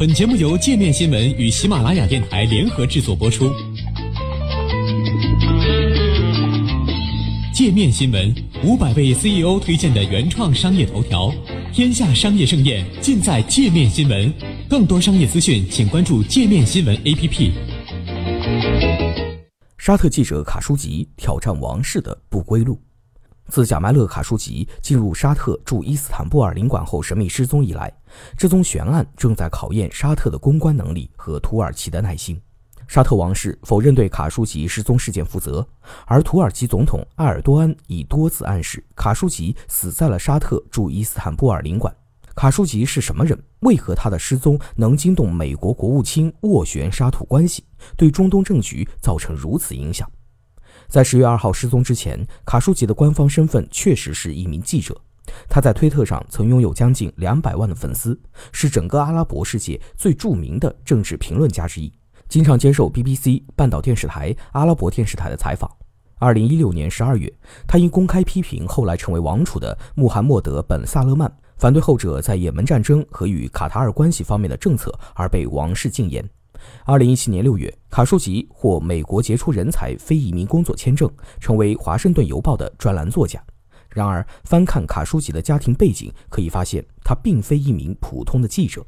本节目由界面新闻与喜马拉雅电台联合制作播出。界面新闻五百位 CEO 推荐的原创商业头条，天下商业盛宴尽在界面新闻。更多商业资讯，请关注界面新闻 APP。沙特记者卡舒吉挑战王室的不归路。自贾迈勒·卡舒吉进入沙特驻伊斯坦布尔领馆后神秘失踪以来，这宗悬案正在考验沙特的公关能力和土耳其的耐心。沙特王室否认对卡舒吉失踪事件负责，而土耳其总统埃尔多安已多次暗示卡舒吉死在了沙特驻伊斯坦布尔领馆。卡舒吉是什么人？为何他的失踪能惊动美国国务卿斡旋沙土关系，对中东政局造成如此影响？在十月二号失踪之前，卡舒吉的官方身份确实是一名记者。他在推特上曾拥有将近两百万的粉丝，是整个阿拉伯世界最著名的政治评论家之一，经常接受 BBC、半岛电视台、阿拉伯电视台的采访。二零一六年十二月，他因公开批评后来成为王储的穆罕默德·本·萨勒曼，反对后者在也门战争和与卡塔尔关系方面的政策，而被王室禁言。二零一七年六月，卡舒吉获美国杰出人才非移民工作签证，成为《华盛顿邮报》的专栏作家。然而，翻看卡舒吉的家庭背景，可以发现他并非一名普通的记者。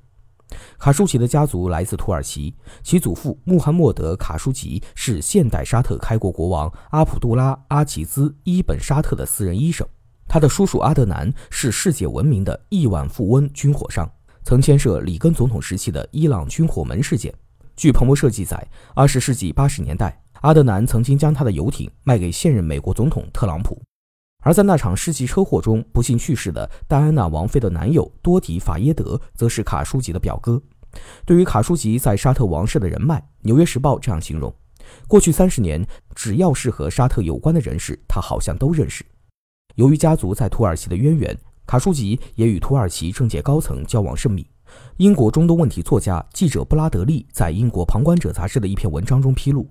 卡舒吉的家族来自土耳其，其祖父穆罕默德·卡舒吉是现代沙特开国国王阿卜杜拉·阿齐兹·伊本·沙特的私人医生。他的叔叔阿德南是世界闻名的亿万富翁军火商，曾牵涉里根总统时期的伊朗军火门事件。据彭博社记载，二十世纪八十年代，阿德南曾经将他的游艇卖给现任美国总统特朗普。而在那场世纪车祸中不幸去世的戴安娜王妃的男友多迪法耶德，则是卡舒吉的表哥。对于卡舒吉在沙特王室的人脉，《纽约时报》这样形容：过去三十年，只要是和沙特有关的人士，他好像都认识。由于家族在土耳其的渊源，卡舒吉也与土耳其政界高层交往甚密。英国中东问题作家、记者布拉德利在英国《旁观者》杂志的一篇文章中披露，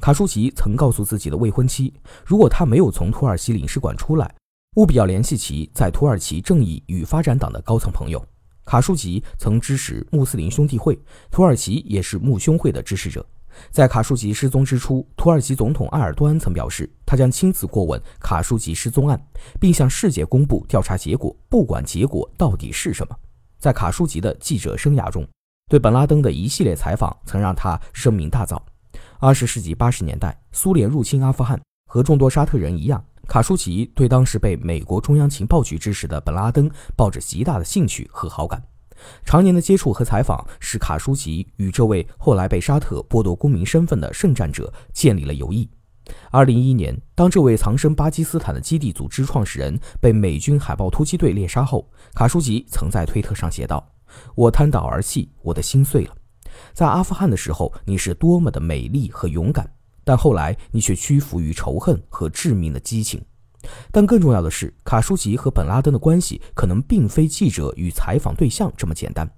卡舒吉曾告诉自己的未婚妻，如果他没有从土耳其领事馆出来，务必要联系其在土耳其正义与发展党的高层朋友。卡舒吉曾支持穆斯林兄弟会，土耳其也是穆兄会的支持者。在卡舒吉失踪之初，土耳其总统埃尔多安曾表示，他将亲自过问卡舒吉失踪案，并向世界公布调查结果，不管结果到底是什么。在卡舒吉的记者生涯中，对本拉登的一系列采访曾让他声名大噪。二十世纪八十年代，苏联入侵阿富汗，和众多沙特人一样，卡舒吉对当时被美国中央情报局支持的本拉登抱着极大的兴趣和好感。常年的接触和采访使卡舒吉与这位后来被沙特剥夺公民身份的圣战者建立了友谊。二零一一年，当这位藏身巴基斯坦的基地组织创始人被美军海豹突击队猎杀后，卡舒吉曾在推特上写道：“我瘫倒而泣，我的心碎了。在阿富汗的时候，你是多么的美丽和勇敢，但后来你却屈服于仇恨和致命的激情。但更重要的是，卡舒吉和本拉登的关系可能并非记者与采访对象这么简单。”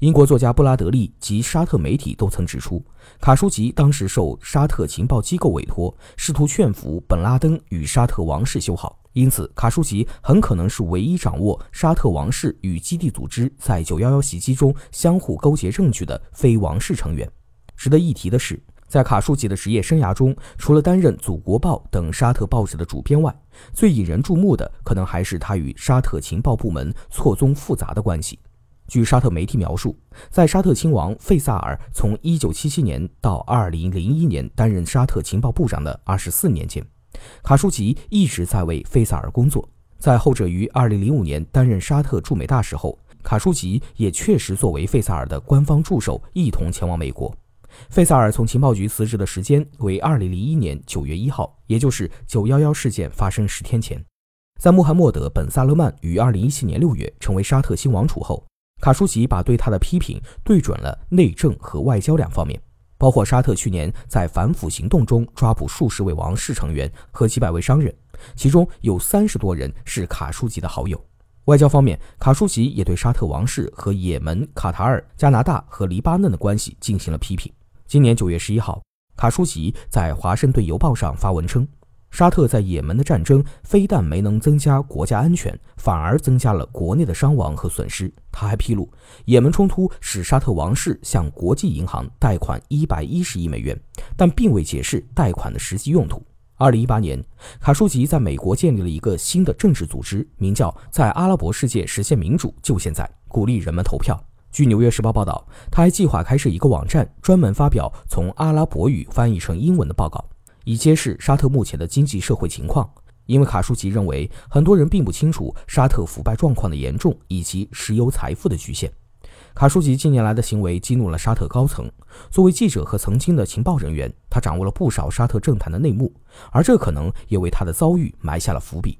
英国作家布拉德利及沙特媒体都曾指出，卡舒吉当时受沙特情报机构委托，试图劝服本拉登与沙特王室修好。因此，卡舒吉很可能是唯一掌握沙特王室与基地组织在九幺幺袭击中相互勾结证据的非王室成员。值得一提的是，在卡舒吉的职业生涯中，除了担任《祖国报》等沙特报纸的主编外，最引人注目的可能还是他与沙特情报部门错综复杂的关系。据沙特媒体描述，在沙特亲王费萨尔从1977年到2001年担任沙特情报部长的24年间，卡舒吉一直在为费萨尔工作。在后者于2005年担任沙特驻美大使后，卡舒吉也确实作为费萨尔的官方助手一同前往美国。费萨尔从情报局辞职的时间为2001年9月1号，也就是911事件发生十天前。在穆罕默德·本·萨勒曼于2017年6月成为沙特新王储后，卡舒吉把对他的批评对准了内政和外交两方面，包括沙特去年在反腐行动中抓捕数十位王室成员和几百位商人，其中有三十多人是卡舒吉的好友。外交方面，卡舒吉也对沙特王室和也门、卡塔尔、加拿大和黎巴嫩的关系进行了批评。今年九月十一号，卡舒吉在《华盛顿邮报》上发文称：“沙特在也门的战争非但没能增加国家安全，反而增加了国内的伤亡和损失。他还披露，也门冲突使沙特王室向国际银行贷款一百一十亿美元，但并未解释贷款的实际用途。二零一八年，卡舒吉在美国建立了一个新的政治组织，名叫“在阿拉伯世界实现民主就现在”，鼓励人们投票。据《纽约时报》报道，他还计划开设一个网站，专门发表从阿拉伯语翻译成英文的报告。以揭示沙特目前的经济社会情况，因为卡舒吉认为很多人并不清楚沙特腐败状况的严重以及石油财富的局限。卡舒吉近年来的行为激怒了沙特高层。作为记者和曾经的情报人员，他掌握了不少沙特政坛的内幕，而这可能也为他的遭遇埋下了伏笔。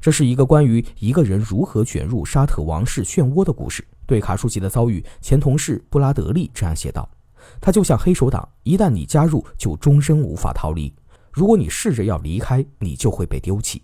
这是一个关于一个人如何卷入沙特王室漩涡的故事。对卡舒吉的遭遇，前同事布拉德利这样写道。它就像黑手党，一旦你加入，就终身无法逃离。如果你试着要离开，你就会被丢弃。